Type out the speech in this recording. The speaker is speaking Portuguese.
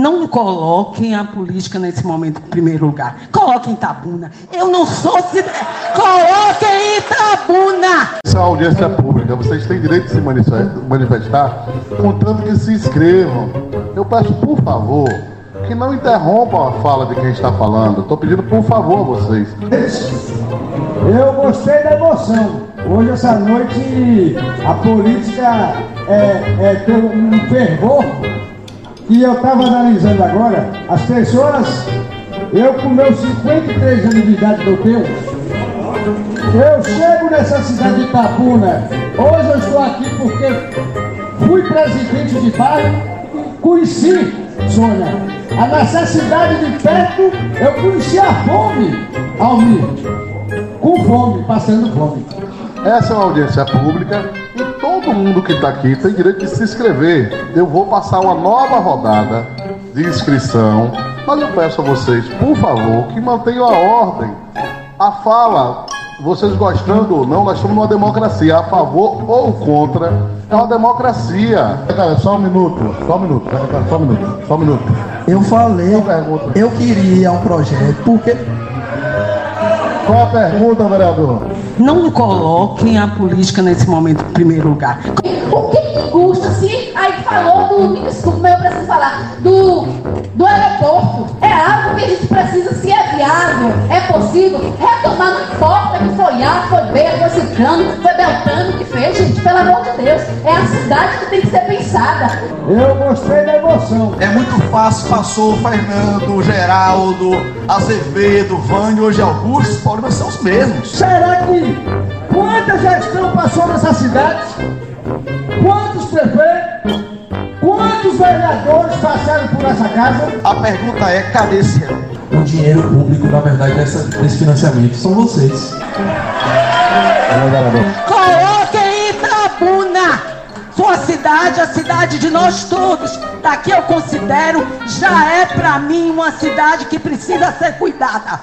Não coloquem a política nesse momento em primeiro lugar. Coloquem Itabuna. Eu não sou cidadã. Coloquem Itabuna! Essa é audiência pública. Vocês têm direito de se manifestar, contanto que se inscrevam. Eu peço, por favor, que não interrompam a fala de quem está falando. Estou pedindo, por favor, a vocês. Eu gostei da emoção. Hoje, essa noite, a política é, é, tem um fervor e eu estava analisando agora, as pessoas, eu com meus 53 anos de idade que eu tenho, eu chego nessa cidade de Itabuna, hoje eu estou aqui porque fui presidente de bairro, conheci, Sônia, a necessidade de perto, eu conheci a fome, Almir, com fome, passando fome. Essa é uma audiência pública todo mundo que está aqui tem direito de se inscrever. Eu vou passar uma nova rodada de inscrição, mas eu peço a vocês, por favor, que mantenham a ordem. A fala, vocês gostando ou não, nós estamos numa democracia, a favor ou contra, é uma democracia. Cara, só um minuto, só um minuto, só um minuto, só um minuto. Eu falei, eu queria um projeto, porque qual a pergunta, vereador? Não coloquem a política nesse momento em primeiro lugar. O que custa se aí falou do. Desculpa, mas eu preciso falar. Do, possível, retomar, não importa que foi A, foi B, foi Ciclano, foi Beltrano que fez, gente, pelo amor de Deus. É a cidade que tem que ser pensada. Eu gostei da emoção. É muito fácil, passou Fernando, Geraldo, Azevedo, Vânio, hoje Augusto, os problemas são os mesmos. Será que quanta gestão passou nessa cidade? Quantos prefeitos? Quantos vereadores passaram por essa casa? A pergunta é: cadê esse ano? O dinheiro público, na verdade, dessa, desse financiamento são vocês. Coloquem Itabuna! Sua cidade, a cidade de nós todos. Daqui eu considero, já é para mim uma cidade que precisa ser cuidada.